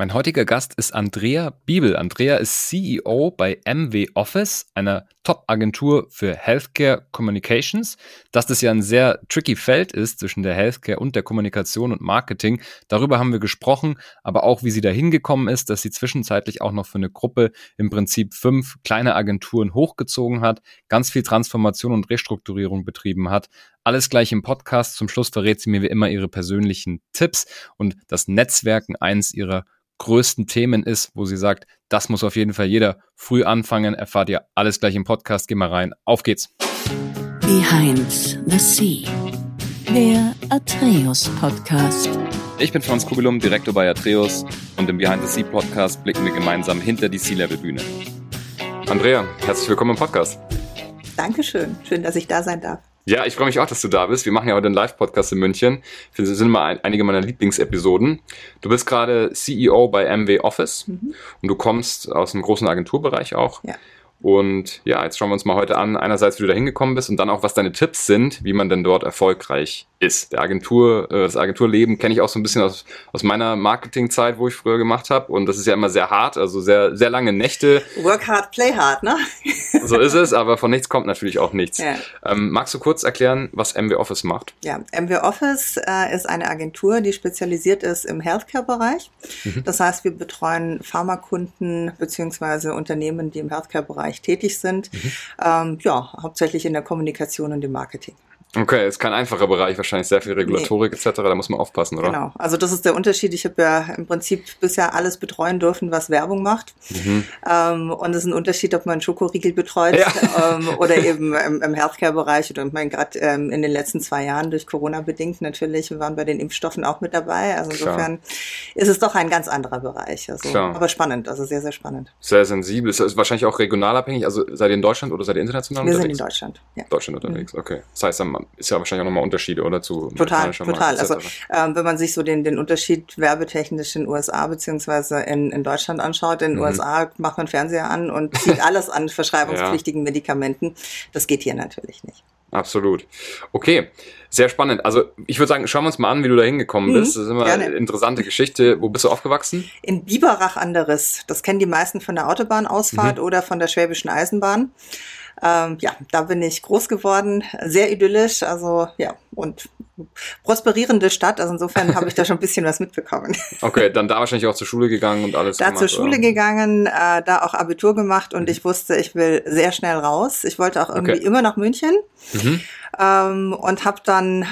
Mein heutiger Gast ist Andrea Biebel. Andrea ist CEO bei MW Office, einer Top-Agentur für Healthcare Communications. Dass das ja ein sehr tricky Feld ist zwischen der Healthcare und der Kommunikation und Marketing, darüber haben wir gesprochen, aber auch wie sie da hingekommen ist, dass sie zwischenzeitlich auch noch für eine Gruppe im Prinzip fünf kleine Agenturen hochgezogen hat, ganz viel Transformation und Restrukturierung betrieben hat. Alles gleich im Podcast. Zum Schluss verrät sie mir wie immer ihre persönlichen Tipps und das Netzwerken eins ihrer größten Themen ist, wo sie sagt, das muss auf jeden Fall jeder früh anfangen. Erfahrt ihr alles gleich im Podcast. Geh mal rein. Auf geht's. Behind the Sea. Der Atreus Podcast. Ich bin Franz Kugelum, Direktor bei Atreus und im Behind the Sea Podcast blicken wir gemeinsam hinter die Sea-Level-Bühne. Andrea, herzlich willkommen im Podcast. Dankeschön. Schön, dass ich da sein darf. Ja, ich freue mich auch, dass du da bist. Wir machen ja heute einen Live-Podcast in München. Das sind immer ein, einige meiner Lieblingsepisoden. Du bist gerade CEO bei MW Office mhm. und du kommst aus einem großen Agenturbereich auch. Ja. Und ja, jetzt schauen wir uns mal heute an, einerseits, wie du da hingekommen bist und dann auch, was deine Tipps sind, wie man denn dort erfolgreich ist. Der Agentur, äh, das Agenturleben kenne ich auch so ein bisschen aus, aus meiner Marketingzeit, wo ich früher gemacht habe. Und das ist ja immer sehr hart, also sehr, sehr lange Nächte. Work hard, play hard, ne? so ist es, aber von nichts kommt natürlich auch nichts. Ja. Ähm, magst du kurz erklären, was MW Office macht? Ja, MW Office äh, ist eine Agentur, die spezialisiert ist im Healthcare-Bereich. Mhm. Das heißt, wir betreuen Pharmakunden beziehungsweise Unternehmen, die im Healthcare-Bereich tätig sind. Mhm. Ähm, ja, hauptsächlich in der Kommunikation und im Marketing. Okay, ist kein einfacher Bereich, wahrscheinlich sehr viel Regulatorik nee. etc., da muss man aufpassen, oder? Genau, also das ist der Unterschied. Ich habe ja im Prinzip bisher alles betreuen dürfen, was Werbung macht. Mhm. Ähm, und es ist ein Unterschied, ob man einen Schokoriegel betreut ja. ähm, oder eben im, im Healthcare-Bereich. Und ich meine, gerade ähm, in den letzten zwei Jahren durch Corona bedingt natürlich, wir waren bei den Impfstoffen auch mit dabei. Also insofern Klar. ist es doch ein ganz anderer Bereich. Also, Klar. aber spannend, also sehr, sehr spannend. Sehr sensibel. Ist wahrscheinlich auch regional abhängig. Also seid ihr in Deutschland oder seid ihr international wir unterwegs? Wir sind in Deutschland, ja. Deutschland unterwegs, mhm. okay. Das heißt, ist ja wahrscheinlich auch nochmal Unterschiede, oder? Zu total, total. Also ähm, wenn man sich so den, den Unterschied werbetechnisch in USA beziehungsweise in, in Deutschland anschaut, in den mhm. USA macht man Fernseher an und sieht alles an verschreibungspflichtigen ja. Medikamenten. Das geht hier natürlich nicht. Absolut. Okay, sehr spannend. Also ich würde sagen, schauen wir uns mal an, wie du da hingekommen mhm, bist. Das ist immer gerne. eine interessante Geschichte. Wo bist du aufgewachsen? In Biberach an der Riss. Das kennen die meisten von der Autobahnausfahrt mhm. oder von der Schwäbischen Eisenbahn. Ähm, ja, da bin ich groß geworden, sehr idyllisch, also ja, und prosperierende Stadt, also insofern habe ich da schon ein bisschen was mitbekommen. Okay, dann da wahrscheinlich auch zur Schule gegangen und alles. Da gemacht, zur Schule oder? gegangen, äh, da auch Abitur gemacht und mhm. ich wusste, ich will sehr schnell raus. Ich wollte auch irgendwie okay. immer nach München. Mhm ähm, und habe dann,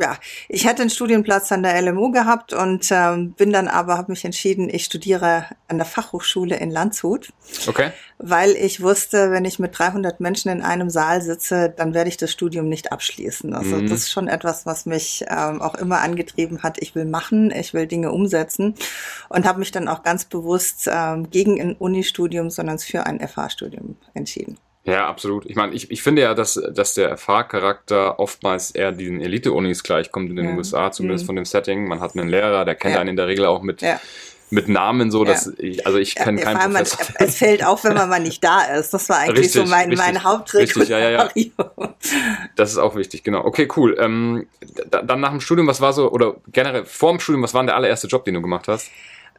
ja, ich hätte einen Studienplatz an der LMU gehabt und ähm, bin dann aber, habe mich entschieden, ich studiere an der Fachhochschule in Landshut. Okay. Weil ich wusste, wenn ich mit 300 Menschen in einem Saal sitze, dann werde ich das Studium nicht abschließen. Also mhm. das ist schon etwas, was mich ähm, auch immer angetrieben hat. Ich will machen, ich will Dinge umsetzen und habe mich dann auch ganz bewusst ähm, gegen ein Unistudium, sondern für ein FH-Studium entschieden. Ja, absolut. Ich meine, ich, ich finde ja, dass, dass der FH-Charakter oftmals eher diesen Elite-Unis gleichkommt in den ja. USA, zumindest mhm. von dem Setting. Man hat einen Lehrer, der kennt ja. einen in der Regel auch mit, ja. mit Namen so, dass ich, also ich kenne keinen man, Es fällt auf, wenn man mal nicht da ist. Das war eigentlich richtig, so mein, richtig, mein Haupttrick. Richtig, ja, ja, ja. Das ist auch wichtig, genau. Okay, cool. Ähm, dann nach dem Studium, was war so, oder generell vor dem Studium, was war denn der allererste Job, den du gemacht hast?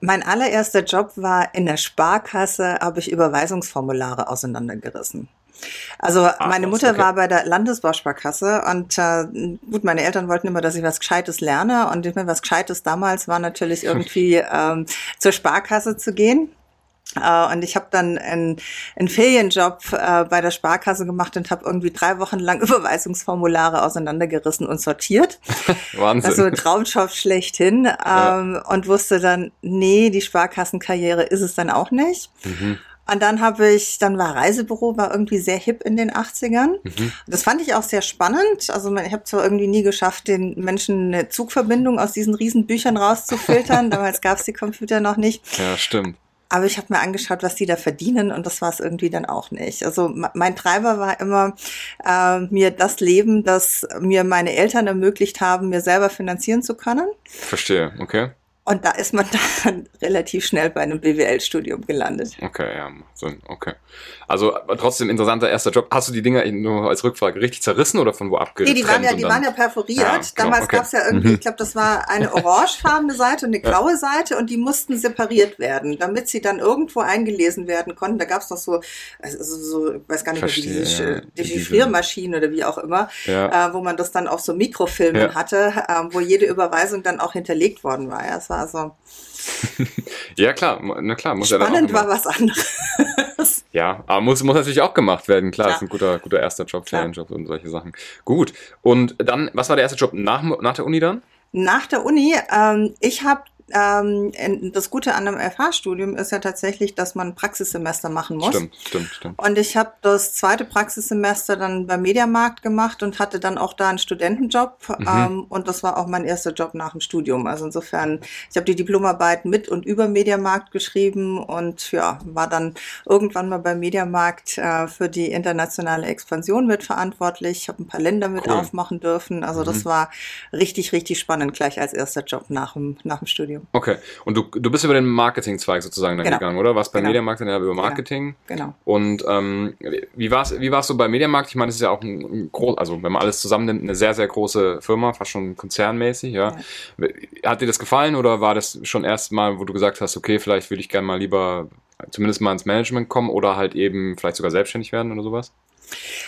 Mein allererster Job war in der Sparkasse, habe ich Überweisungsformulare auseinandergerissen. Also Ach, meine Mutter okay. war bei der Landesbausparkasse und äh, gut, meine Eltern wollten immer, dass ich was Gescheites lerne und ich meine, was Gescheites damals war natürlich irgendwie ähm, zur Sparkasse zu gehen. Uh, und ich habe dann einen, einen Ferienjob uh, bei der Sparkasse gemacht und habe irgendwie drei Wochen lang Überweisungsformulare auseinandergerissen und sortiert. Wahnsinn. Also Traumjob schlechthin. Ja. Um, ähm, und wusste dann, nee, die Sparkassenkarriere ist es dann auch nicht. Mhm. Und dann habe ich, dann war Reisebüro, war irgendwie sehr hip in den 80ern. Mhm. Das fand ich auch sehr spannend. Also ich habe zwar irgendwie nie geschafft, den Menschen eine Zugverbindung aus diesen Riesenbüchern rauszufiltern. Damals gab es die Computer noch nicht. Ja, stimmt. Aber ich habe mir angeschaut, was die da verdienen und das war es irgendwie dann auch nicht. Also mein Treiber war immer äh, mir das Leben, das mir meine Eltern ermöglicht haben, mir selber finanzieren zu können. Verstehe, okay. Und da ist man dann relativ schnell bei einem BWL-Studium gelandet. Okay, ja, so, okay. Also trotzdem interessanter erster Job. Hast du die Dinger nur als Rückfrage richtig zerrissen oder von wo abgetrennt? Nee, die waren ja, die waren ja perforiert. Ja, genau, Damals okay. gab es ja irgendwie, mhm. ich glaube, das war eine orangefarbene Seite und eine graue. Seite und die mussten separiert werden, damit sie dann irgendwo eingelesen werden konnten. Da gab es noch so, also so, ich weiß gar nicht Verstehe, wie diese ja, Dechiffriermaschinen oder wie auch immer, ja. äh, wo man das dann auf so Mikrofilmen hatte, äh, wo jede Überweisung dann auch hinterlegt worden war. Ja, war so. ja, klar, na klar, muss Spannend ja dann auch war was anderes. Ja, aber muss, muss natürlich auch gemacht werden, klar, klar. ist ein guter, guter erster Job, Challenge-Job und solche Sachen. Gut, und dann, was war der erste Job nach, nach der Uni dann? Nach der Uni, ähm, ich habe ähm, das Gute an einem FH-Studium ist ja tatsächlich, dass man Praxissemester machen muss. Stimmt, stimmt, stimmt. Und ich habe das zweite Praxissemester dann beim Mediamarkt gemacht und hatte dann auch da einen Studentenjob. Mhm. Ähm, und das war auch mein erster Job nach dem Studium. Also insofern, ich habe die Diplomarbeit mit und über Mediamarkt geschrieben und ja, war dann irgendwann mal beim Mediamarkt äh, für die internationale Expansion mitverantwortlich. Ich habe ein paar Länder mit cool. aufmachen dürfen. Also mhm. das war richtig, richtig spannend, gleich als erster Job nach dem, nach dem Studium. Studium. Okay. Und du, du bist über den Marketing-Zweig sozusagen dann genau. gegangen, oder? Warst bei genau. Mediamarkt dann ja über Marketing. Genau. genau. Und ähm, wie war es wie war's so bei Mediamarkt? Ich meine, es ist ja auch ein, ein groß, also wenn man alles zusammennimmt, eine sehr, sehr große Firma, fast schon konzernmäßig, ja. ja. Hat dir das gefallen oder war das schon erst mal, wo du gesagt hast, okay, vielleicht würde ich gerne mal lieber zumindest mal ins Management kommen oder halt eben vielleicht sogar selbstständig werden oder sowas?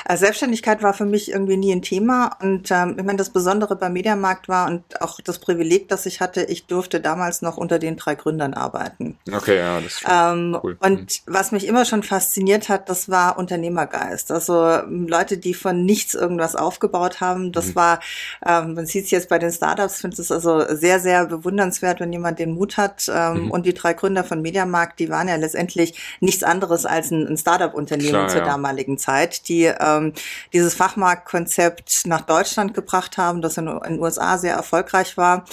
Also Selbstständigkeit war für mich irgendwie nie ein Thema und ähm, ich meine, das Besondere beim Mediamarkt war und auch das Privileg, das ich hatte, ich durfte damals noch unter den drei Gründern arbeiten. Okay, ja, das ist ähm, cool. Und mhm. was mich immer schon fasziniert hat, das war Unternehmergeist. Also ähm, Leute, die von nichts irgendwas aufgebaut haben, das mhm. war, ähm, man sieht es jetzt bei den Startups, finde es also sehr, sehr bewundernswert, wenn jemand den Mut hat. Ähm, mhm. Und die drei Gründer von Mediamarkt, die waren ja letztendlich nichts anderes als ein, ein Startup-Unternehmen zur ja. damaligen Zeit die ähm, dieses Fachmarktkonzept nach Deutschland gebracht haben, das in den USA sehr erfolgreich war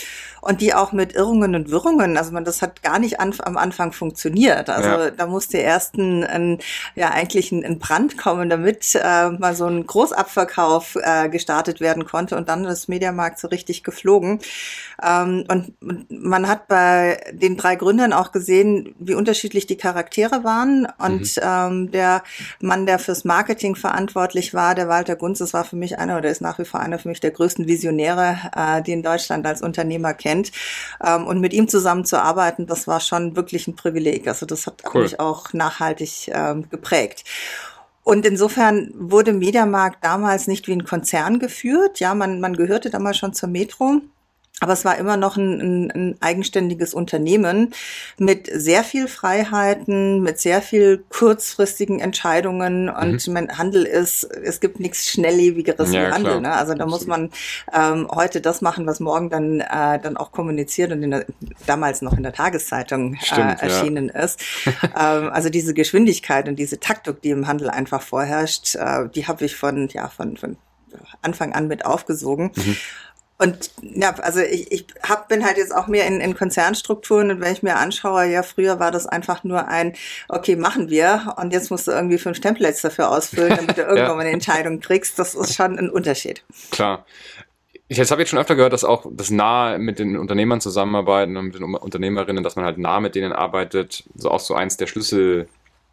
und die auch mit Irrungen und Wirrungen, also man, das hat gar nicht an, am Anfang funktioniert. Also ja. da musste erst ein, ein, ja eigentlich ein, ein Brand kommen, damit äh, mal so ein Großabverkauf äh, gestartet werden konnte und dann ist Mediamarkt so richtig geflogen. Ähm, und man hat bei den drei Gründern auch gesehen, wie unterschiedlich die Charaktere waren und mhm. ähm, der Mann, der fürs Marketing verantwortlich war, der Walter Gunz, das war für mich einer oder ist nach wie vor einer für mich der größten Visionäre, äh, die in Deutschland als Unternehmer kennt. Ähm, und mit ihm zusammen zu arbeiten, das war schon wirklich ein Privileg. Also das hat cool. mich auch nachhaltig ähm, geprägt. Und insofern wurde Mediamarkt damals nicht wie ein Konzern geführt. Ja, man, man gehörte damals schon zur Metro. Aber es war immer noch ein, ein, ein, eigenständiges Unternehmen mit sehr viel Freiheiten, mit sehr viel kurzfristigen Entscheidungen und mhm. Handel ist, es gibt nichts Schnelllebigeres ja, wie Handel. Ne? Also da Absolut. muss man ähm, heute das machen, was morgen dann, äh, dann auch kommuniziert und in der, damals noch in der Tageszeitung äh, Stimmt, äh, erschienen ja. ist. ähm, also diese Geschwindigkeit und diese Taktik, die im Handel einfach vorherrscht, äh, die habe ich von, ja, von, von Anfang an mit aufgesogen. Mhm. Und ja, also ich, ich hab, bin halt jetzt auch mehr in, in Konzernstrukturen und wenn ich mir anschaue, ja, früher war das einfach nur ein, okay, machen wir und jetzt musst du irgendwie fünf Templates dafür ausfüllen, damit du irgendwann ja. mal eine Entscheidung kriegst. Das ist schon ein Unterschied. Klar. Ich habe jetzt schon öfter gehört, dass auch das nah mit den Unternehmern zusammenarbeiten und mit den Unternehmerinnen, dass man halt nah mit denen arbeitet, so auch so eins der Schlüssel,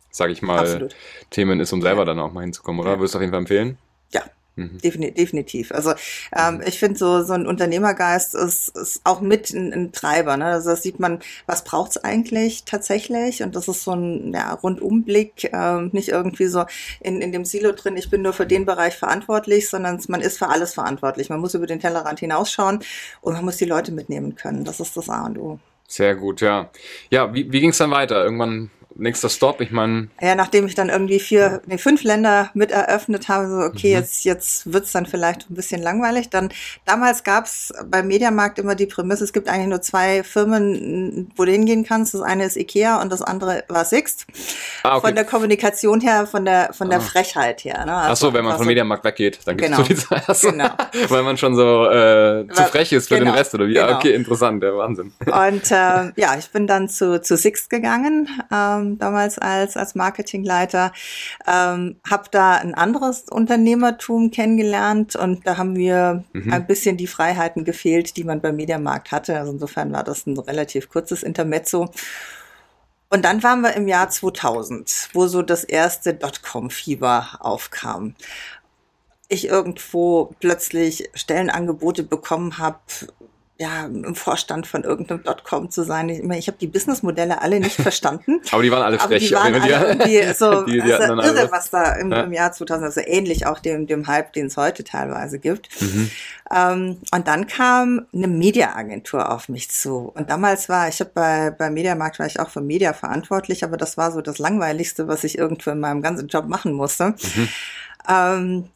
sage ich mal, Absolut. Themen ist, um selber ja. dann auch mal hinzukommen, oder? Ja. Würdest du auf jeden Fall empfehlen? Ja, Mhm. Definitiv. Also ähm, mhm. ich finde so so ein Unternehmergeist ist, ist auch mit ein, ein Treiber. Ne? Also das sieht man, was braucht's eigentlich tatsächlich? Und das ist so ein ja, Rundumblick, ähm, nicht irgendwie so in, in dem Silo drin, ich bin nur für den Bereich verantwortlich, sondern man ist für alles verantwortlich. Man muss über den Tellerrand hinausschauen und man muss die Leute mitnehmen können. Das ist das A und O. Sehr gut, ja. Ja, wie, wie ging es dann weiter? Irgendwann nächster Stop, ich meine. Ja, nachdem ich dann irgendwie vier, nee, fünf Länder mit eröffnet habe, so, okay, mhm. jetzt, jetzt wird's dann vielleicht ein bisschen langweilig. Dann, damals gab's beim Mediamarkt immer die Prämisse, es gibt eigentlich nur zwei Firmen, wo du hingehen kannst. Das eine ist Ikea und das andere war Sixt. Ah, okay. Von der Kommunikation her, von der, von der ah. Frechheit her. Ne? Also, Ach so, wenn man vom Mediamarkt weggeht, dann gibt's genau. so die zwei. Also, genau. Weil man schon so äh, zu frech ist für genau. den Rest, oder wie? Ah, genau. okay, interessant, der Wahnsinn. Und äh, ja, ich bin dann zu, zu Sixt gegangen. Ähm, ähm, damals als, als Marketingleiter, ähm, habe da ein anderes Unternehmertum kennengelernt und da haben mir mhm. ein bisschen die Freiheiten gefehlt, die man beim Mediamarkt hatte. Also insofern war das ein relativ kurzes Intermezzo. Und dann waren wir im Jahr 2000, wo so das erste Dotcom-Fieber aufkam. Ich irgendwo plötzlich Stellenangebote bekommen habe, ja, im Vorstand von irgendeinem Dotcom zu sein. Ich, ich habe die Businessmodelle alle nicht verstanden. aber die waren alle frech. die waren alle irgendwie so die, die also irre, was da im, ja. im, Jahr 2000, also ähnlich auch dem, dem Hype, den es heute teilweise gibt. Mhm. Ähm, und dann kam eine Mediaagentur auf mich zu. Und damals war, ich habe bei, bei Mediamarkt war ich auch für Media verantwortlich, aber das war so das Langweiligste, was ich irgendwo in meinem ganzen Job machen musste. Mhm. Ähm,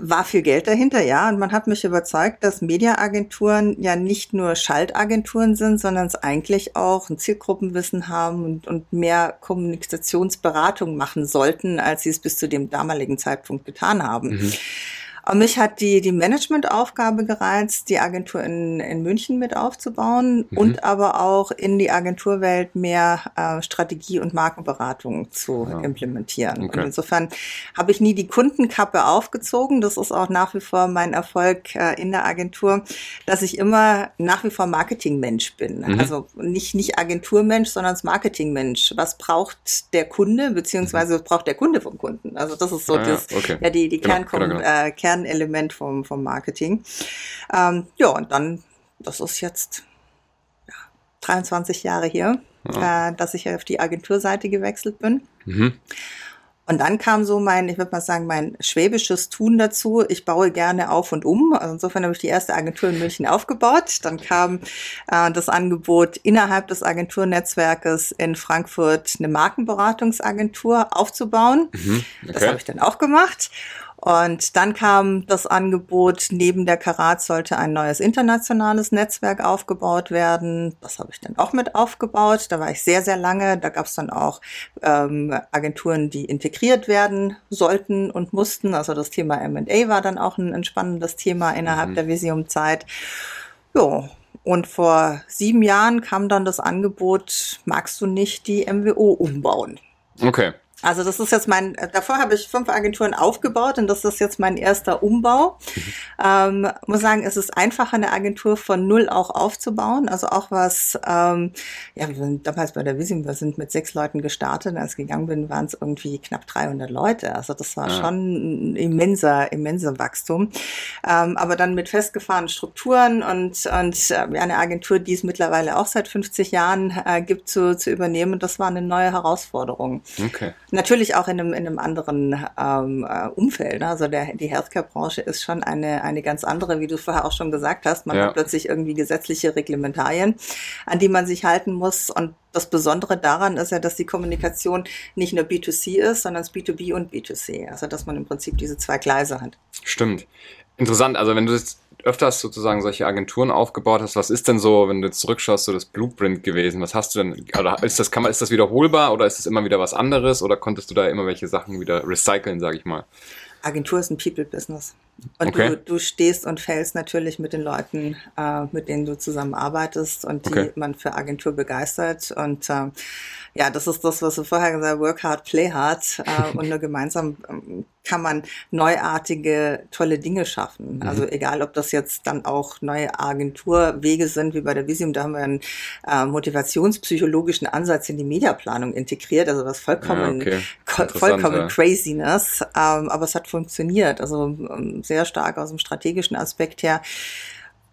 war viel Geld dahinter, ja. Und man hat mich überzeugt, dass Mediaagenturen ja nicht nur Schaltagenturen sind, sondern es eigentlich auch ein Zielgruppenwissen haben und, und mehr Kommunikationsberatung machen sollten, als sie es bis zu dem damaligen Zeitpunkt getan haben. Mhm. Und mich hat die, die Managementaufgabe gereizt, die Agentur in, in München mit aufzubauen mhm. und aber auch in die Agenturwelt mehr äh, Strategie und Markenberatung zu ja. implementieren. Okay. Und insofern habe ich nie die Kundenkappe aufgezogen. Das ist auch nach wie vor mein Erfolg äh, in der Agentur, dass ich immer nach wie vor Marketingmensch bin. Mhm. Also nicht, nicht Agenturmensch, sondern das Marketingmensch. Was braucht der Kunde, beziehungsweise was braucht der Kunde vom Kunden? Also das ist so ah, das, ja, okay. ja, die, die genau, Kernkom genau, genau. Äh, Kern Kernelement vom, vom Marketing. Ähm, ja, und dann, das ist jetzt ja, 23 Jahre hier, ja. äh, dass ich auf die Agenturseite gewechselt bin. Mhm. Und dann kam so mein, ich würde mal sagen, mein schwäbisches Tun dazu. Ich baue gerne auf und um. Also insofern habe ich die erste Agentur in München aufgebaut. Dann kam äh, das Angebot innerhalb des Agenturnetzwerkes in Frankfurt eine Markenberatungsagentur aufzubauen. Mhm, okay. Das habe ich dann auch gemacht. Und dann kam das Angebot, neben der Karat sollte ein neues internationales Netzwerk aufgebaut werden. Das habe ich dann auch mit aufgebaut. Da war ich sehr, sehr lange. Da gab es dann auch ähm, Agenturen, die integriert werden sollten und mussten. Also das Thema MA war dann auch ein, ein spannendes Thema innerhalb mhm. der Visium-Zeit. Ja, und vor sieben Jahren kam dann das Angebot, magst du nicht die MWO umbauen? Okay. Also das ist jetzt mein, davor habe ich fünf Agenturen aufgebaut und das ist jetzt mein erster Umbau. Mhm. Ähm, muss sagen, es ist einfacher, eine Agentur von null auch aufzubauen. Also auch was, ähm, ja, wir sind damals bei der Vision, wir sind mit sechs Leuten gestartet. Als ich gegangen bin, waren es irgendwie knapp 300 Leute. Also das war ja. schon ein immenser, immenser Wachstum. Ähm, aber dann mit festgefahrenen Strukturen und, und äh, eine Agentur, die es mittlerweile auch seit 50 Jahren äh, gibt, zu, zu übernehmen, das war eine neue Herausforderung. Okay. Natürlich auch in einem, in einem anderen ähm, äh, Umfeld. Ne? Also der, die Healthcare-Branche ist schon eine, eine ganz andere, wie du vorher auch schon gesagt hast. Man ja. hat plötzlich irgendwie gesetzliche Reglementarien, an die man sich halten muss. Und das Besondere daran ist ja, dass die Kommunikation nicht nur B2C ist, sondern es B2B und B2C. Also dass man im Prinzip diese zwei Gleise hat. Stimmt. Interessant. Also wenn du jetzt öfters sozusagen solche Agenturen aufgebaut hast, was ist denn so, wenn du zurückschaust, so das Blueprint gewesen? Was hast du denn, oder ist das, kann man, ist das wiederholbar oder ist es immer wieder was anderes oder konntest du da immer welche Sachen wieder recyceln, sage ich mal? Agentur ist ein People-Business. Und okay. du, du stehst und fällst natürlich mit den Leuten, äh, mit denen du zusammenarbeitest und die okay. man für Agentur begeistert. Und äh, ja, das ist das, was du vorher gesagt hast, work hard, play hard. Äh, und nur gemeinsam ähm, kann man neuartige, tolle Dinge schaffen. Mhm. Also egal, ob das jetzt dann auch neue Agenturwege sind, wie bei der Visium, da haben wir einen äh, motivationspsychologischen Ansatz in die Mediaplanung integriert, also was vollkommen, ja, okay. vollkommen ja. Craziness, ähm, aber es hat funktioniert, also ähm, sehr stark aus dem strategischen Aspekt her.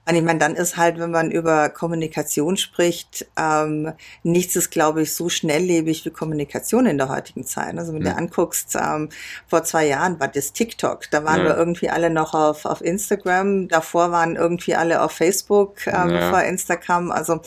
Und ich meine, dann ist halt, wenn man über Kommunikation spricht, ähm, nichts ist, glaube ich, so schnelllebig wie Kommunikation in der heutigen Zeit. Also wenn ja. du anguckst, ähm, vor zwei Jahren war das TikTok, da waren ja. wir irgendwie alle noch auf, auf Instagram, davor waren irgendwie alle auf Facebook, ähm, ja. bevor Instagram. Also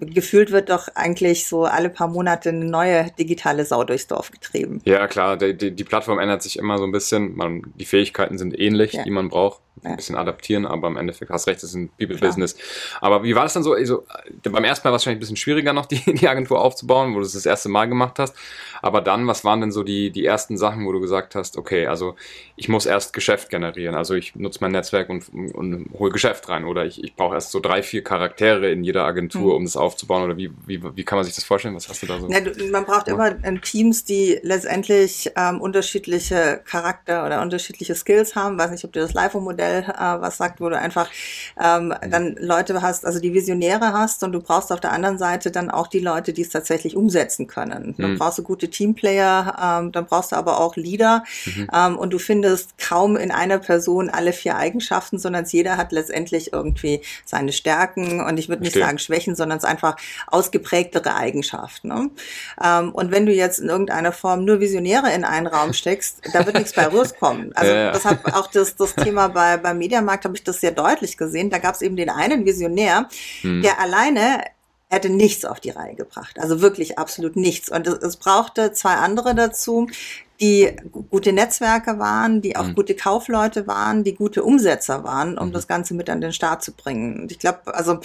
gefühlt wird doch eigentlich so alle paar Monate eine neue digitale Sau durchs Dorf getrieben. Ja, klar, die, die, die Plattform ändert sich immer so ein bisschen. Man, die Fähigkeiten sind ähnlich, die man braucht ein bisschen adaptieren, aber im Endeffekt hast recht, es ist ein People-Business. Aber wie war das dann so? Also, beim ersten Mal war es wahrscheinlich ein bisschen schwieriger noch, die, die Agentur aufzubauen, wo du es das erste Mal gemacht hast. Aber dann, was waren denn so die, die ersten Sachen, wo du gesagt hast, okay, also ich muss erst Geschäft generieren. Also ich nutze mein Netzwerk und, und hole Geschäft rein. Oder ich, ich brauche erst so drei, vier Charaktere in jeder Agentur, mhm. um Business aufzubauen oder wie, wie, wie kann man sich das vorstellen? Was hast du da so? Ja, man braucht immer Teams, die letztendlich ähm, unterschiedliche Charakter oder unterschiedliche Skills haben. Weiß nicht, ob du das LIFO-Modell äh, was sagt, wo du einfach ähm, mhm. dann Leute hast, also die Visionäre hast und du brauchst auf der anderen Seite dann auch die Leute, die es tatsächlich umsetzen können. Dann mhm. brauchst du gute Teamplayer, ähm, dann brauchst du aber auch Leader mhm. ähm, und du findest kaum in einer Person alle vier Eigenschaften, sondern jeder hat letztendlich irgendwie seine Stärken und ich würde nicht sagen Schwächen, sondern es einfach ausgeprägtere Eigenschaften. Ne? Ähm, und wenn du jetzt in irgendeiner Form nur Visionäre in einen Raum steckst, da wird nichts bei rauskommen. Also ja, ja. das hat auch das, das Thema bei beim Mediamarkt habe ich das sehr deutlich gesehen. Da gab es eben den einen Visionär, hm. der alleine hätte nichts auf die Reihe gebracht. Also wirklich absolut nichts. Und es, es brauchte zwei andere dazu, die gute Netzwerke waren, die auch mhm. gute Kaufleute waren, die gute Umsetzer waren, um mhm. das Ganze mit an den Start zu bringen. Und ich glaube, also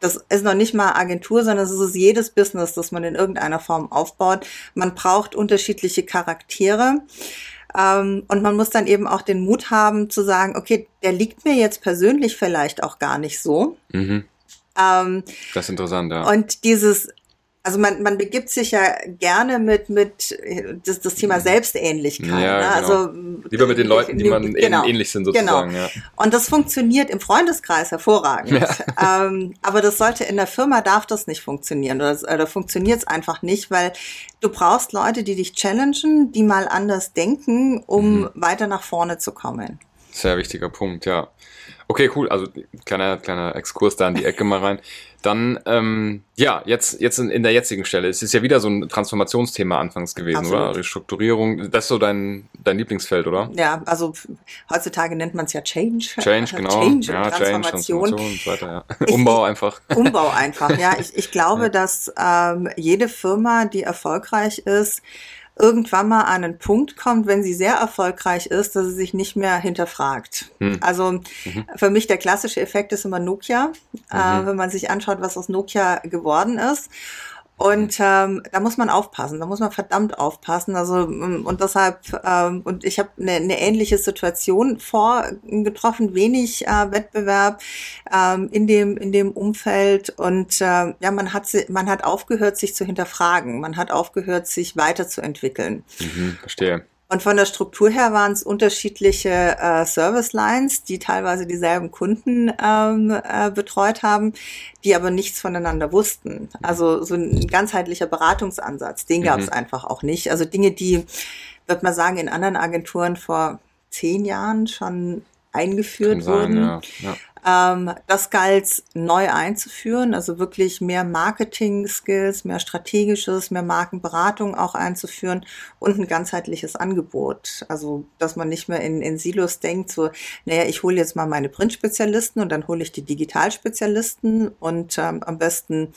das ist noch nicht mal Agentur, sondern es ist jedes Business, das man in irgendeiner Form aufbaut. Man braucht unterschiedliche Charaktere. Ähm, und man muss dann eben auch den Mut haben zu sagen, okay, der liegt mir jetzt persönlich vielleicht auch gar nicht so. Mhm. Ähm, das ist interessant, ja. Und dieses also man, man begibt sich ja gerne mit, mit das, das Thema mhm. Selbstähnlichkeit. Ja, ne? genau. Also lieber mit den Leuten, die man genau, ähnlich sind sozusagen. Genau. Ja. Und das funktioniert im Freundeskreis hervorragend. Ja. Ähm, aber das sollte in der Firma darf das nicht funktionieren oder, oder funktioniert es einfach nicht, weil du brauchst Leute, die dich challengen, die mal anders denken, um mhm. weiter nach vorne zu kommen. Sehr wichtiger Punkt, ja. Okay, cool. Also kleiner, kleiner Exkurs da in die Ecke mal rein. Dann, ähm, ja, jetzt, jetzt in, in der jetzigen Stelle. Es ist ja wieder so ein Transformationsthema anfangs gewesen, Absolut. oder? Restrukturierung. Das ist so dein, dein Lieblingsfeld, oder? Ja, also heutzutage nennt man es ja Change. Change, genau. Change ja, Transformation. Change, Transformation und so weiter, ja. Umbau einfach. Umbau einfach, ja. Ich, ich glaube, ja. dass ähm, jede Firma, die erfolgreich ist, irgendwann mal an einen Punkt kommt, wenn sie sehr erfolgreich ist, dass sie sich nicht mehr hinterfragt. Hm. Also mhm. für mich der klassische Effekt ist immer Nokia, äh, mhm. äh, wenn man sich anschaut, was aus Nokia geworden ist. Und ähm, da muss man aufpassen, da muss man verdammt aufpassen. Also ähm, und deshalb ähm, und ich habe eine, eine ähnliche Situation vorgetroffen, wenig äh, Wettbewerb ähm, in dem in dem Umfeld und äh, ja man hat man hat aufgehört sich zu hinterfragen, man hat aufgehört sich weiterzuentwickeln. Mhm, verstehe. Und von der Struktur her waren es unterschiedliche äh, Service Lines, die teilweise dieselben Kunden ähm, äh, betreut haben, die aber nichts voneinander wussten. Also so ein ganzheitlicher Beratungsansatz, den gab es mhm. einfach auch nicht. Also Dinge, die, würde man sagen, in anderen Agenturen vor zehn Jahren schon eingeführt Kann wurden. Sein, ja. Ja. Ähm, das galt neu einzuführen, also wirklich mehr Marketing-Skills, mehr strategisches, mehr Markenberatung auch einzuführen und ein ganzheitliches Angebot. Also, dass man nicht mehr in, in Silos denkt, so, naja, ich hole jetzt mal meine Print-Spezialisten und dann hole ich die Digitalspezialisten und ähm, am besten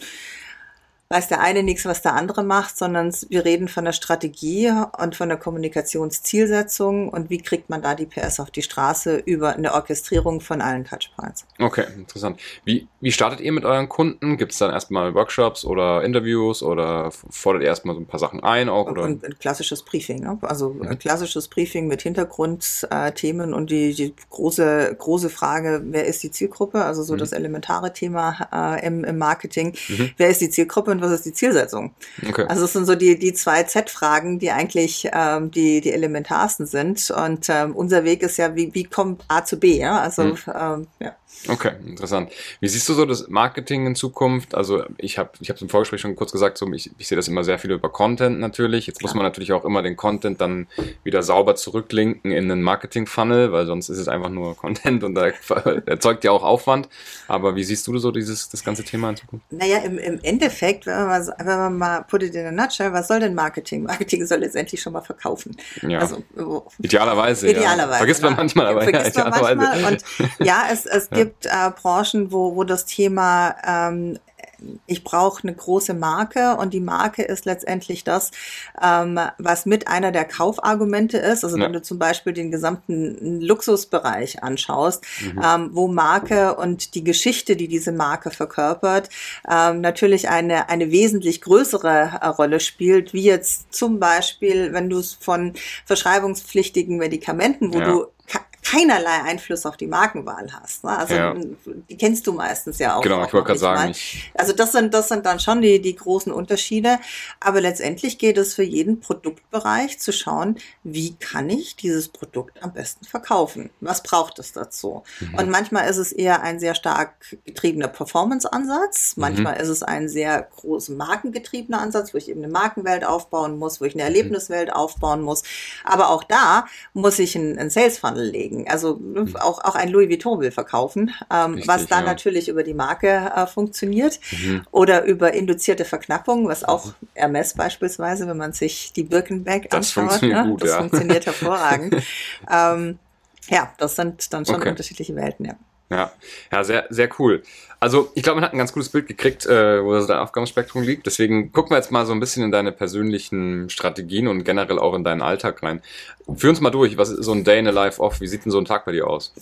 weiß der eine nichts, was der andere macht, sondern wir reden von der Strategie und von der Kommunikationszielsetzung und wie kriegt man da die PS auf die Straße über eine Orchestrierung von allen Touchpoints. Okay, interessant. Wie, wie startet ihr mit euren Kunden? Gibt es dann erstmal Workshops oder Interviews oder fordert ihr erstmal so ein paar Sachen ein auch? Oder? Und ein klassisches Briefing, ne? also mhm. ein klassisches Briefing mit Hintergrundthemen und die, die große, große Frage, wer ist die Zielgruppe? Also so mhm. das elementare Thema äh, im, im Marketing. Mhm. Wer ist die Zielgruppe? Und was ist die Zielsetzung? Okay. Also es sind so die, die zwei Z-Fragen, die eigentlich ähm, die, die elementarsten sind. Und ähm, unser Weg ist ja, wie, wie kommt A zu B? Ja? Also hm. ähm, ja. Okay, interessant. Wie siehst du so das Marketing in Zukunft? Also ich habe ich es im Vorgespräch schon kurz gesagt, so, ich, ich sehe das immer sehr viel über Content natürlich. Jetzt Klar. muss man natürlich auch immer den Content dann wieder sauber zurücklinken in einen Marketing-Funnel, weil sonst ist es einfach nur Content und da erzeugt ja auch Aufwand. Aber wie siehst du so dieses das ganze Thema in Zukunft? Naja, im, im Endeffekt, wenn man, mal, wenn man mal put it in a nutshell, was soll denn Marketing? Marketing soll letztendlich schon mal verkaufen. Ja. Also, idealerweise. Idealerweise. Ja. Vergisst man genau. manchmal, aber Vergisst ja, man manchmal. Und ja, es, es gibt gibt äh, Branchen, wo, wo das Thema ähm, ich brauche eine große Marke und die Marke ist letztendlich das, ähm, was mit einer der Kaufargumente ist. Also ja. wenn du zum Beispiel den gesamten Luxusbereich anschaust, mhm. ähm, wo Marke und die Geschichte, die diese Marke verkörpert, ähm, natürlich eine, eine wesentlich größere äh, Rolle spielt, wie jetzt zum Beispiel, wenn du es von verschreibungspflichtigen Medikamenten, wo ja. du keinerlei Einfluss auf die Markenwahl hast. Ne? Also ja. die kennst du meistens ja auch. Genau, auch ich wollte gerade sagen. also das sind, das sind dann schon die, die großen Unterschiede. Aber letztendlich geht es für jeden Produktbereich zu schauen, wie kann ich dieses Produkt am besten verkaufen? Was braucht es dazu? Mhm. Und manchmal ist es eher ein sehr stark getriebener Performance-Ansatz. Mhm. Manchmal mhm. ist es ein sehr groß markengetriebener Ansatz, wo ich eben eine Markenwelt aufbauen muss, wo ich eine mhm. Erlebniswelt aufbauen muss. Aber auch da muss ich einen, einen Sales Funnel legen. Also mhm. auch, auch ein Louis Vuitton will verkaufen, ähm, Richtig, was da ja. natürlich über die Marke äh, funktioniert mhm. oder über induzierte Verknappung, was auch Hermes beispielsweise, wenn man sich die Birkenbag das anschaut, funktioniert ne? gut, das ja. funktioniert hervorragend. ähm, ja, das sind dann schon okay. unterschiedliche Welten, ja. Ja, ja, sehr, sehr cool. Also ich glaube, man hat ein ganz gutes Bild gekriegt, äh, wo das dein Aufgabenspektrum liegt. Deswegen gucken wir jetzt mal so ein bisschen in deine persönlichen Strategien und generell auch in deinen Alltag rein. Führ uns mal durch, was ist so ein Day in a Life off? Wie sieht denn so ein Tag bei dir aus?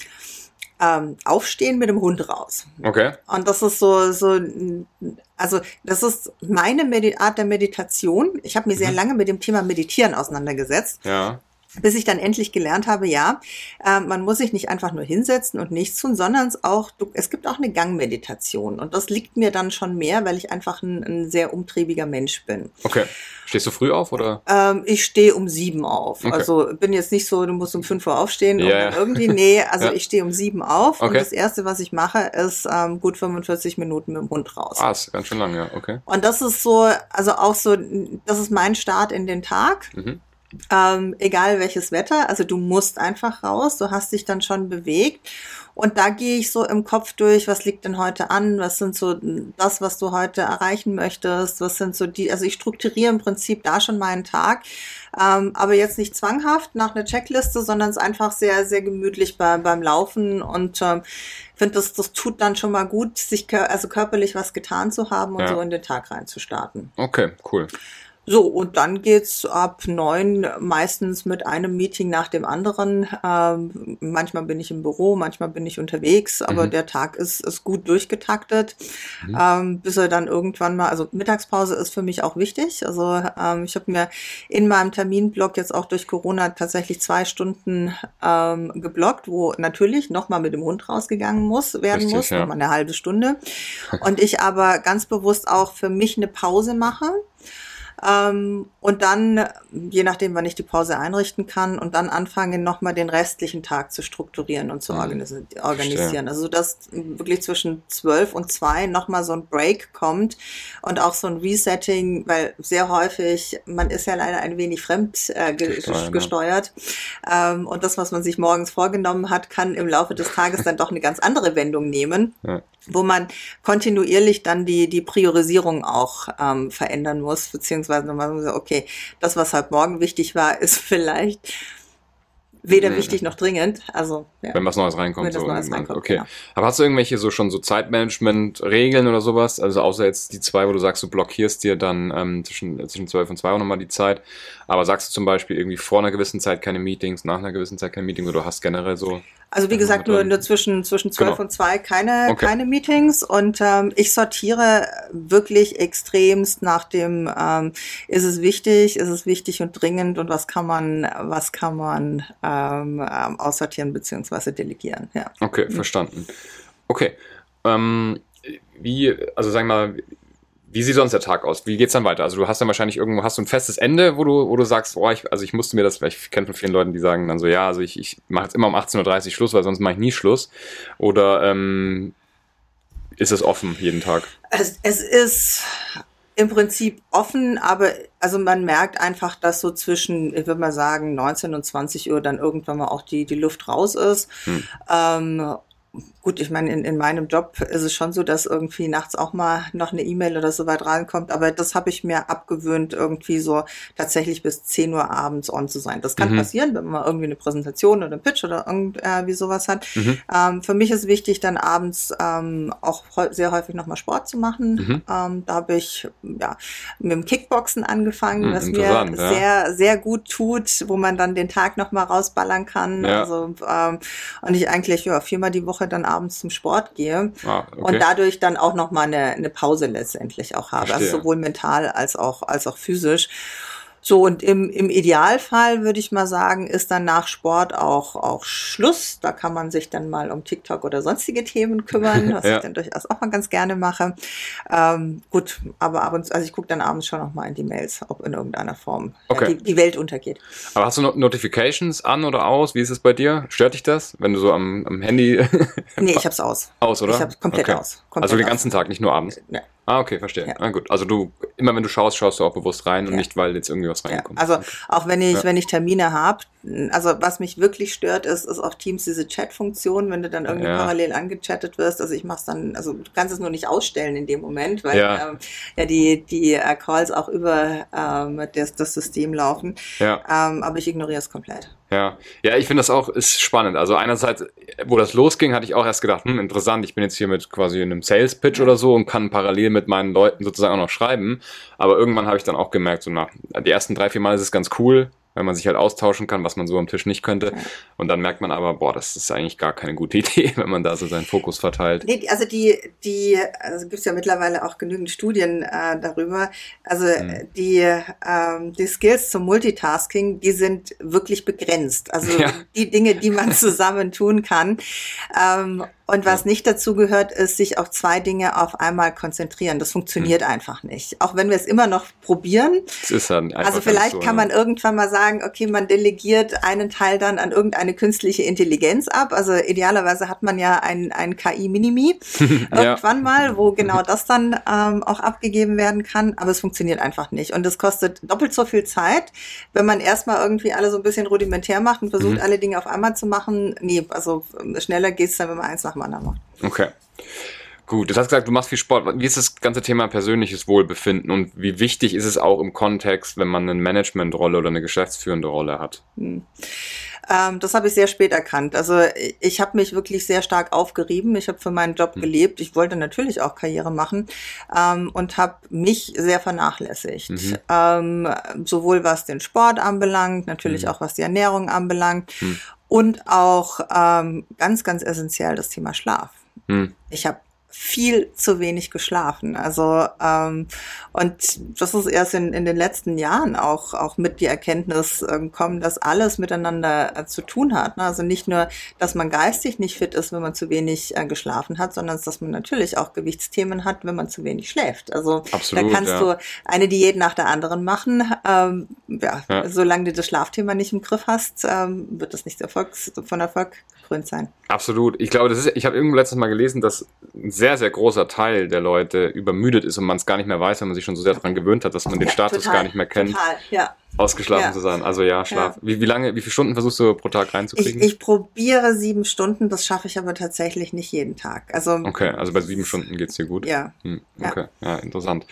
Ähm, aufstehen mit dem Hund raus. Okay. Und das ist so, so also das ist meine Medi Art der Meditation. Ich habe mich sehr mhm. lange mit dem Thema Meditieren auseinandergesetzt. Ja bis ich dann endlich gelernt habe, ja, äh, man muss sich nicht einfach nur hinsetzen und nichts tun, sondern es auch, du, es gibt auch eine Gangmeditation und das liegt mir dann schon mehr, weil ich einfach ein, ein sehr umtriebiger Mensch bin. Okay. Stehst du früh auf oder? Ähm, ich stehe um sieben auf. Okay. Also bin jetzt nicht so, du musst um fünf Uhr aufstehen ja, ja. irgendwie. Nee, also ja. ich stehe um sieben auf okay. und das erste, was ich mache, ist ähm, gut 45 Minuten mit dem Hund raus. Ah, ist ganz schön lang, ja, okay. Und das ist so, also auch so, das ist mein Start in den Tag. Mhm. Ähm, egal welches Wetter, also du musst einfach raus, du hast dich dann schon bewegt. Und da gehe ich so im Kopf durch, was liegt denn heute an, was sind so das, was du heute erreichen möchtest, was sind so die, also ich strukturiere im Prinzip da schon meinen Tag, ähm, aber jetzt nicht zwanghaft nach einer Checkliste, sondern es einfach sehr, sehr gemütlich bei, beim Laufen und ähm, finde, das, das tut dann schon mal gut, sich also körperlich was getan zu haben und ja. so in den Tag reinzustarten. Okay, cool. So, und dann geht's ab neun meistens mit einem Meeting nach dem anderen. Ähm, manchmal bin ich im Büro, manchmal bin ich unterwegs, aber mhm. der Tag ist, ist gut durchgetaktet, mhm. ähm, bis er dann irgendwann mal, also Mittagspause ist für mich auch wichtig. Also ähm, ich habe mir in meinem Terminblock jetzt auch durch Corona tatsächlich zwei Stunden ähm, geblockt, wo natürlich nochmal mit dem Hund rausgegangen muss, werden Richtig, muss, ja. nochmal eine halbe Stunde. Und ich aber ganz bewusst auch für mich eine Pause mache. Ähm, und dann, je nachdem, wann ich die Pause einrichten kann, und dann anfangen, nochmal den restlichen Tag zu strukturieren und zu mhm. organisieren. Also, dass wirklich zwischen zwölf und zwei nochmal so ein Break kommt und auch so ein Resetting, weil sehr häufig, man ist ja leider ein wenig fremd äh, ge gesteuert. gesteuert. Ähm, und das, was man sich morgens vorgenommen hat, kann im Laufe des Tages dann doch eine ganz andere Wendung nehmen. Ja wo man kontinuierlich dann die, die Priorisierung auch ähm, verändern muss, beziehungsweise nochmal so, okay, das, was halt morgen wichtig war, ist vielleicht weder mhm. wichtig noch dringend. Also ja. wenn was Neues reinkommt. Wenn so Neues reinkommt okay. Genau. Aber hast du irgendwelche so schon so Zeitmanagement-Regeln oder sowas? Also außer jetzt die zwei, wo du sagst, du blockierst dir dann ähm, zwischen zwischen zwölf und zwei auch nochmal die Zeit. Aber sagst du zum Beispiel irgendwie vor einer gewissen Zeit keine Meetings, nach einer gewissen Zeit keine Meetings oder du hast generell so? Also wie gesagt, nur, nur zwischen, zwischen 12 genau. und 2 keine, okay. keine Meetings. Und ähm, ich sortiere wirklich extremst nach dem, ähm, ist es wichtig, ist es wichtig und dringend und was kann man, was kann man ähm, ähm aussortieren bzw. delegieren. Ja. Okay, mhm. verstanden. Okay. Ähm, wie, also sagen wir mal, wie sieht sonst der Tag aus? Wie geht's dann weiter? Also du hast dann wahrscheinlich irgendwo hast du ein festes Ende, wo du, wo du sagst, boah, ich, also ich musste mir das, weil ich kenne von vielen Leuten, die sagen dann so, ja, also ich, ich mache jetzt immer um 18.30 Uhr Schluss, weil sonst mache ich nie Schluss. Oder ähm, ist es offen jeden Tag? Es, es ist im Prinzip offen, aber also man merkt einfach, dass so zwischen, ich würde mal sagen, 19 und 20 Uhr dann irgendwann mal auch die, die Luft raus ist. Hm. Ähm, Gut, ich meine, in, in meinem Job ist es schon so, dass irgendwie nachts auch mal noch eine E-Mail oder so weit reinkommt, aber das habe ich mir abgewöhnt, irgendwie so tatsächlich bis 10 Uhr abends on zu sein. Das kann mhm. passieren, wenn man irgendwie eine Präsentation oder einen Pitch oder irgendwie sowas hat. Mhm. Ähm, für mich ist wichtig, dann abends ähm, auch sehr häufig nochmal Sport zu machen. Mhm. Ähm, da habe ich ja mit dem Kickboxen angefangen, mhm, was mir ja. sehr, sehr gut tut, wo man dann den Tag nochmal rausballern kann. Ja. Also, ähm, und ich eigentlich ja viermal die Woche dann abends zum Sport gehe ah, okay. und dadurch dann auch noch mal eine, eine Pause letztendlich auch habe, also sowohl mental als auch als auch physisch. So, und im, im Idealfall würde ich mal sagen, ist dann nach Sport auch, auch Schluss. Da kann man sich dann mal um TikTok oder sonstige Themen kümmern, was ja. ich dann durchaus auch mal ganz gerne mache. Ähm, gut, aber ab und zu, also ich gucke dann abends schon noch mal in die Mails, ob in irgendeiner Form okay. ja, die, die, Welt untergeht. Aber hast du Notifications an oder aus? Wie ist es bei dir? Stört dich das, wenn du so am, am Handy... nee, ich hab's aus. Aus, oder? Ich hab's komplett okay. aus. Komplett also den ganzen aus. Tag, nicht nur abends? Ja. Ah, okay, verstehe. Ja. Ah, gut. Also du, immer wenn du schaust, schaust du auch bewusst rein und nicht, weil jetzt irgendwie was reinkommt. Ja. Also okay. auch wenn ich, ja. wenn ich Termine habe, also was mich wirklich stört, ist, ist auf Teams diese Chat-Funktion, wenn du dann irgendwie parallel angechattet wirst. Also ich mach's dann, also du kannst es nur nicht ausstellen in dem Moment, weil ja, ähm, ja die, die äh, Calls auch über ähm, das, das System laufen. Ja. Ähm, aber ich ignoriere es komplett. Ja, ja, ich finde das auch ist spannend. Also einerseits, wo das losging, hatte ich auch erst gedacht, hm, interessant, ich bin jetzt hier mit quasi einem Sales Pitch oder so und kann parallel mit meinen Leuten sozusagen auch noch schreiben. Aber irgendwann habe ich dann auch gemerkt, so nach die ersten drei, vier Mal ist es ganz cool, weil man sich halt austauschen kann, was man so am Tisch nicht könnte. Und dann merkt man aber, boah, das ist eigentlich gar keine gute Idee, wenn man da so seinen Fokus verteilt. Nee, also die, die, also gibt es ja mittlerweile auch genügend Studien äh, darüber. Also mhm. die, ähm, die Skills zum Multitasking, die sind wirklich begrenzt. Also ja. die Dinge, die man zusammen tun kann. Ähm, und was nicht dazu gehört, ist sich auf zwei Dinge auf einmal konzentrieren. Das funktioniert mhm. einfach nicht. Auch wenn wir es immer noch probieren. Das ist dann also vielleicht so, kann man ja. irgendwann mal sagen, okay, man delegiert einen Teil dann an irgendeine künstliche Intelligenz ab. Also idealerweise hat man ja ein, ein KI-Minimi irgendwann ja. mal, wo genau das dann ähm, auch abgegeben werden kann. Aber es funktioniert einfach nicht. Und es kostet doppelt so viel Zeit, wenn man erstmal irgendwie alle so ein bisschen rudimentär macht und versucht, mhm. alle Dinge auf einmal zu machen. Nee, also schneller geht's dann, wenn man eins nach nach dem. Okay. Gut, du hast gesagt, du machst viel Sport. Wie ist das ganze Thema persönliches Wohlbefinden und wie wichtig ist es auch im Kontext, wenn man eine Managementrolle oder eine geschäftsführende Rolle hat? Hm. Ähm, das habe ich sehr spät erkannt. Also ich habe mich wirklich sehr stark aufgerieben. Ich habe für meinen Job hm. gelebt. Ich wollte natürlich auch Karriere machen ähm, und habe mich sehr vernachlässigt. Mhm. Ähm, sowohl was den Sport anbelangt, natürlich mhm. auch was die Ernährung anbelangt. Mhm und auch ähm, ganz, ganz essentiell das Thema Schlaf. Hm. Ich habe viel zu wenig geschlafen. Also ähm, und das ist erst in, in den letzten Jahren auch auch mit die Erkenntnis ähm, kommen, dass alles miteinander äh, zu tun hat. Ne? Also nicht nur, dass man geistig nicht fit ist, wenn man zu wenig äh, geschlafen hat, sondern dass man natürlich auch Gewichtsthemen hat, wenn man zu wenig schläft. Also Absolut, da kannst ja. du eine Diät nach der anderen machen. Ähm, ja, ja, solange du das Schlafthema nicht im Griff hast, ähm, wird das nicht Erfolgs von Erfolg gekrönt sein. Absolut. Ich glaube, das ist, ich habe irgendwo letztes Mal gelesen, dass ein sehr, sehr großer Teil der Leute übermüdet ist und man es gar nicht mehr weiß, wenn man sich schon so sehr daran gewöhnt hat, dass man den Status total, gar nicht mehr kennt. Total, ja. Ausgeschlafen ja. zu sein. Also ja, Schlaf. Ja. Wie, wie lange, wie viele Stunden versuchst du pro Tag reinzukriegen? Ich, ich probiere sieben Stunden, das schaffe ich aber tatsächlich nicht jeden Tag. Also, okay, also bei sieben Stunden geht's dir gut. Ja. Hm, okay, ja. ja, interessant.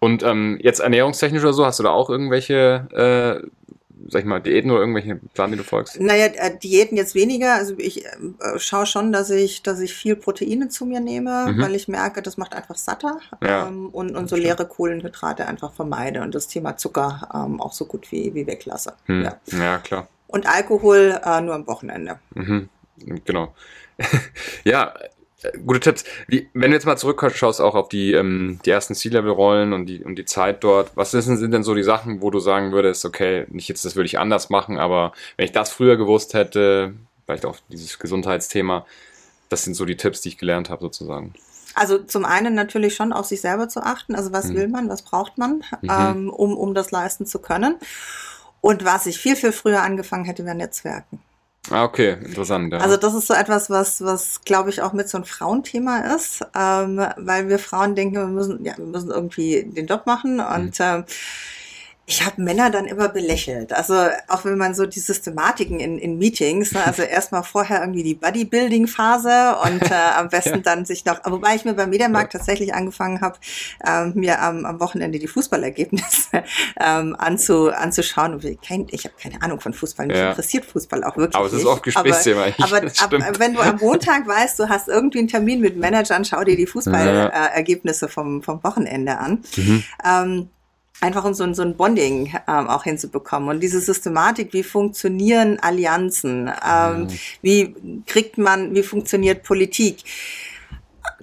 Und ähm, jetzt ernährungstechnisch oder so, hast du da auch irgendwelche äh, sag ich mal, Diäten oder irgendwelche Plan, die du folgst? Naja, äh, Diäten jetzt weniger. Also ich äh, schaue schon, dass ich, dass ich viel Proteine zu mir nehme, mhm. weil ich merke, das macht einfach satter ja, ähm, und, und so stimmt. leere Kohlenhydrate einfach vermeide und das Thema Zucker ähm, auch so gut wie, wie weglasse. Hm. Ja. ja, klar. Und Alkohol äh, nur am Wochenende. Mhm. Genau. ja, gute Tipps. Wie, wenn du jetzt mal zurückschaust auch auf die, ähm, die ersten C-Level-Rollen und die, und die Zeit dort, was sind, sind denn so die Sachen, wo du sagen würdest, okay, nicht jetzt, das würde ich anders machen, aber wenn ich das früher gewusst hätte, vielleicht auch dieses Gesundheitsthema, das sind so die Tipps, die ich gelernt habe sozusagen. Also zum einen natürlich schon auf sich selber zu achten, also was mhm. will man, was braucht man, mhm. ähm, um, um das leisten zu können. Und was ich viel, viel früher angefangen hätte, wäre Netzwerken. Ah, okay, interessant. Ja. Also das ist so etwas, was, was glaube ich auch mit so ein Frauenthema ist, ähm, weil wir Frauen denken, wir müssen, ja, wir müssen irgendwie den Job machen und mhm. ähm, ich habe Männer dann immer belächelt. Also auch wenn man so die Systematiken in, in Meetings, ne, also erstmal vorher irgendwie die Bodybuilding-Phase und äh, am besten ja. dann sich noch, wobei ich mir beim Mediamarkt ja. tatsächlich angefangen habe, ähm, mir am, am Wochenende die Fußballergebnisse ähm, anzu, anzuschauen. Und ich, kein, ich habe keine Ahnung von Fußball, mich ja. interessiert Fußball auch wirklich. Aber es ist oft Gesprächsthema. Aber, aber ab, wenn du am Montag weißt, du hast irgendwie einen Termin mit Managern, schau dir die Fußballergebnisse vom, vom Wochenende an. Mhm. Ähm, einfach um so ein, so ein Bonding ähm, auch hinzubekommen. Und diese Systematik, wie funktionieren Allianzen, ähm, mhm. wie kriegt man, wie funktioniert Politik,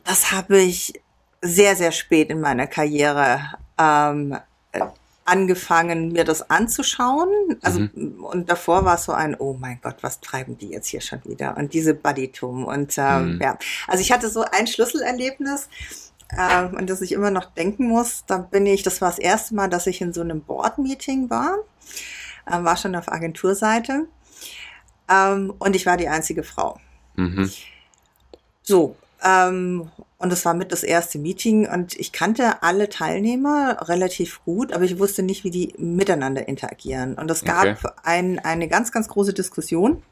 das habe ich sehr, sehr spät in meiner Karriere ähm, angefangen, mir das anzuschauen. Also, mhm. und davor war es so ein, oh mein Gott, was treiben die jetzt hier schon wieder? Und diese Buddytum. Und ähm, mhm. ja, also ich hatte so ein Schlüsselerlebnis, äh, an das ich immer noch denken muss. Da bin ich, das war das erste Mal, dass ich in so einem Board-Meeting war. Äh, war schon auf Agenturseite. Ähm, und ich war die einzige Frau. Mhm. So, ähm, und das war mit das erste Meeting und ich kannte alle Teilnehmer relativ gut, aber ich wusste nicht, wie die miteinander interagieren. Und es gab okay. ein, eine ganz, ganz große Diskussion.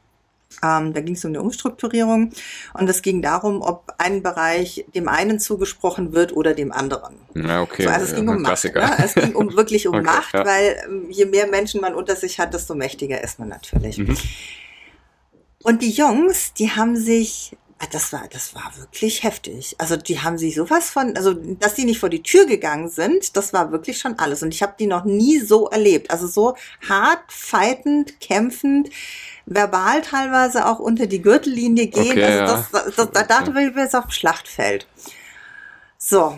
Ähm, da ging es um eine Umstrukturierung und es ging darum, ob ein Bereich dem einen zugesprochen wird oder dem anderen. Ja, okay. So, also es ging um Macht. Ne? Es ging um, wirklich um okay, Macht, ja. weil ähm, je mehr Menschen man unter sich hat, desto mächtiger ist man natürlich. Mhm. Und die Jungs, die haben sich das war, das war wirklich heftig. Also die haben sich sowas von, also dass die nicht vor die Tür gegangen sind, das war wirklich schon alles. Und ich habe die noch nie so erlebt. Also so hart, fightend, kämpfend, verbal teilweise auch unter die Gürtellinie gehen. Okay, also das, das, das, da dachte ich, wir jetzt auf dem Schlachtfeld. So.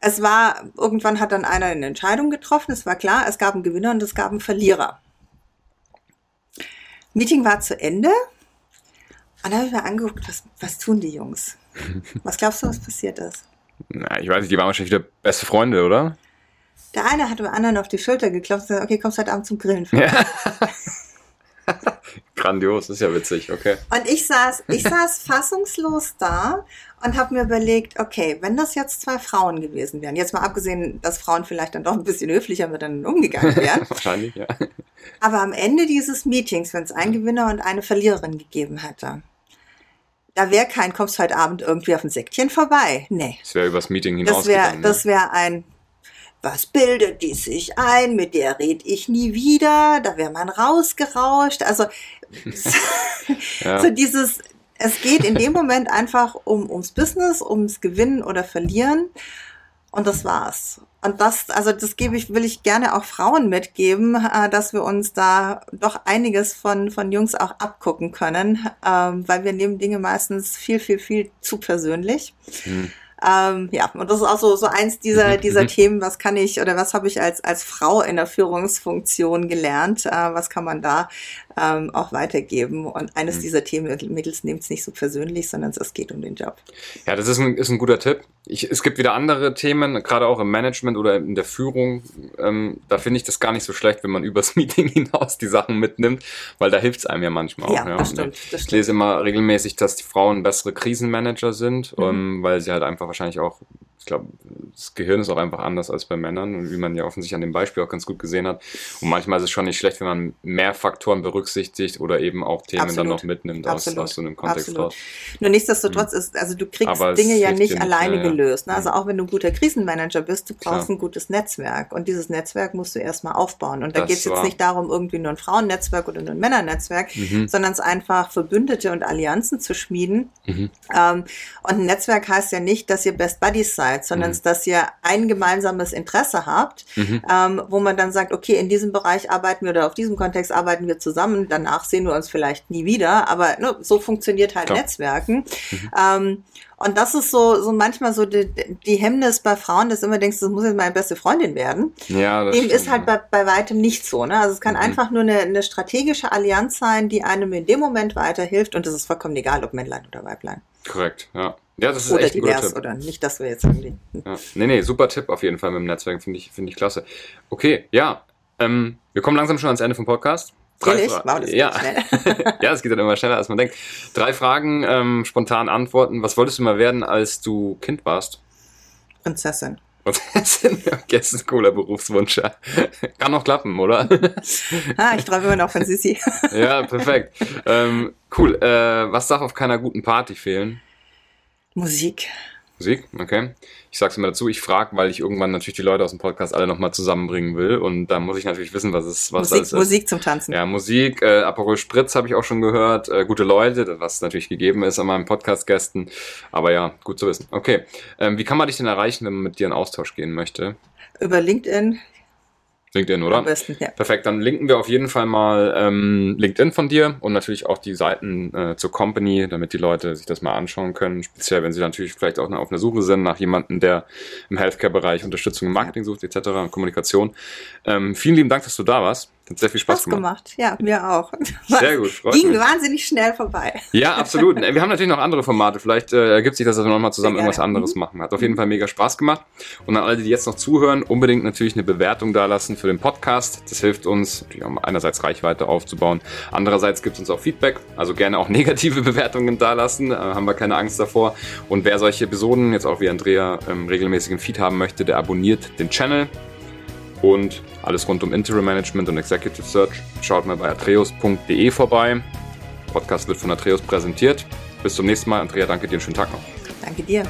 Es war, irgendwann hat dann einer eine Entscheidung getroffen. Es war klar, es gab einen Gewinner und es gab einen Verlierer. Meeting war zu Ende. Und da habe ich mir angeguckt, was, was tun die Jungs? Was glaubst du, was passiert ist? Na, ich weiß nicht, die waren wahrscheinlich wieder beste Freunde, oder? Der eine hat dem anderen auf die Schulter geklopft und gesagt, okay, kommst heute Abend zum Grillen. Ja. Grandios, ist ja witzig, okay. Und ich saß, ich saß fassungslos da und habe mir überlegt, okay, wenn das jetzt zwei Frauen gewesen wären, jetzt mal abgesehen, dass Frauen vielleicht dann doch ein bisschen höflicher miteinander umgegangen wären. Wahrscheinlich, ja. Aber am Ende dieses Meetings, wenn es einen Gewinner und eine Verliererin gegeben hätte, da wäre kein, kommst heute Abend irgendwie auf ein Säckchen vorbei. Nee. Das wäre übers Meeting hinaus. Das wäre, das wäre ein, was bildet die sich ein, mit der red ich nie wieder, da wäre man rausgerauscht. Also ja. so dieses, es geht in dem Moment einfach um, ums Business, ums Gewinnen oder Verlieren. Und das war's. Und das, also das gebe ich, will ich gerne auch Frauen mitgeben, äh, dass wir uns da doch einiges von, von Jungs auch abgucken können, ähm, weil wir nehmen Dinge meistens viel, viel, viel zu persönlich. Mhm. Ähm, ja, und das ist auch so, so eins dieser, dieser Themen, was kann ich oder was habe ich als, als Frau in der Führungsfunktion gelernt, äh, was kann man da ähm, auch weitergeben. Und eines mhm. dieser Themenmittels nehmt es nicht so persönlich, sondern es geht um den Job. Ja, das ist ein, ist ein guter Tipp. Ich, es gibt wieder andere Themen, gerade auch im Management oder in der Führung. Ähm, da finde ich das gar nicht so schlecht, wenn man übers Meeting hinaus die Sachen mitnimmt, weil da hilft es einem ja manchmal auch. Ja. Das stimmt, das. Ich lese immer regelmäßig, dass die Frauen bessere Krisenmanager sind, mhm. ähm, weil sie halt einfach wahrscheinlich auch ich glaube, das Gehirn ist auch einfach anders als bei Männern, wie man ja offensichtlich an dem Beispiel auch ganz gut gesehen hat. Und manchmal ist es schon nicht schlecht, wenn man mehr Faktoren berücksichtigt oder eben auch Themen Absolut. dann noch mitnimmt aus, aus, so einem Kontext Absolut. raus. Nur nichtsdestotrotz mhm. ist, also du kriegst Aber Dinge ja nicht alleine nicht, gelöst. Ne? Also auch wenn du ein guter Krisenmanager bist, du brauchst Klar. ein gutes Netzwerk. Und dieses Netzwerk musst du erstmal aufbauen. Und da geht es jetzt nicht darum, irgendwie nur ein Frauennetzwerk oder nur ein Männernetzwerk, mhm. sondern es einfach Verbündete und Allianzen zu schmieden. Mhm. Ähm, und ein Netzwerk heißt ja nicht, dass ihr Best Buddies seid seid, sondern mhm. dass ihr ein gemeinsames Interesse habt, mhm. ähm, wo man dann sagt, okay, in diesem Bereich arbeiten wir oder auf diesem Kontext arbeiten wir zusammen, danach sehen wir uns vielleicht nie wieder, aber ne, so funktioniert halt Klar. Netzwerken. Mhm. Ähm, und das ist so, so manchmal so die, die Hemmnis bei Frauen, dass du immer denkst, das muss jetzt meine beste Freundin werden. Ja, das Dem stimmt, ist halt bei, bei weitem nicht so. Ne? Also es kann mhm. einfach nur eine, eine strategische Allianz sein, die einem in dem Moment weiterhilft. Und es ist vollkommen egal, ob Männlein oder Weiblein. Korrekt, ja. Ja, das ist oder echt ein divers, Tipp. Oder nicht, dass wir jetzt irgendwie. Ja. Nee, nee, super Tipp auf jeden Fall mit dem Netzwerk, finde ich, finde ich klasse. Okay, ja. Ähm, wir kommen langsam schon ans Ende vom Podcast. Drei Fra wow, ja. ja, es geht dann immer schneller, als man denkt. Drei Fragen, ähm, spontan antworten. Was wolltest du mal werden, als du Kind warst? Prinzessin. Prinzessin? Okay, das ist ein cooler Berufswunsch. Kann noch klappen, oder? ah, ich träume immer noch von Sissi. ja, perfekt. Ähm, cool. Äh, was darf auf keiner guten Party fehlen? Musik. Musik, okay. Ich sag's immer dazu, ich frage, weil ich irgendwann natürlich die Leute aus dem Podcast alle nochmal zusammenbringen will und da muss ich natürlich wissen, was es was Musik, ist. Musik zum Tanzen. Ja, Musik, äh, Aperol Spritz habe ich auch schon gehört, äh, gute Leute, was natürlich gegeben ist an meinen Podcast-Gästen, aber ja, gut zu wissen. Okay, ähm, wie kann man dich denn erreichen, wenn man mit dir in Austausch gehen möchte? Über LinkedIn, LinkedIn, oder? Am besten, ja. Perfekt, dann linken wir auf jeden Fall mal ähm, LinkedIn von dir und natürlich auch die Seiten äh, zur Company, damit die Leute sich das mal anschauen können. Speziell, wenn sie natürlich vielleicht auch auf einer Suche sind nach jemandem, der im Healthcare-Bereich Unterstützung im Marketing sucht, etc. und Kommunikation. Ähm, vielen lieben Dank, dass du da warst. Hat sehr viel Spaß, Spaß gemacht. gemacht. Ja, mir auch. Sehr gut, freut Ging mich. wahnsinnig schnell vorbei. Ja, absolut. Wir haben natürlich noch andere Formate. Vielleicht äh, ergibt sich das, dass wir nochmal zusammen irgendwas anderes mhm. machen. Hat auf jeden Fall mega Spaß gemacht. Und an alle, die jetzt noch zuhören, unbedingt natürlich eine Bewertung dalassen für den Podcast. Das hilft uns, natürlich auch einerseits Reichweite aufzubauen. Andererseits gibt es uns auch Feedback. Also gerne auch negative Bewertungen dalassen. Äh, haben wir keine Angst davor. Und wer solche Episoden jetzt auch wie Andrea ähm, regelmäßig im Feed haben möchte, der abonniert den Channel und alles rund um Interim Management und Executive Search. Schaut mal bei atreus.de vorbei. Der Podcast wird von Atreus präsentiert. Bis zum nächsten Mal. Andrea, danke dir. Einen schönen Tag noch. Danke dir.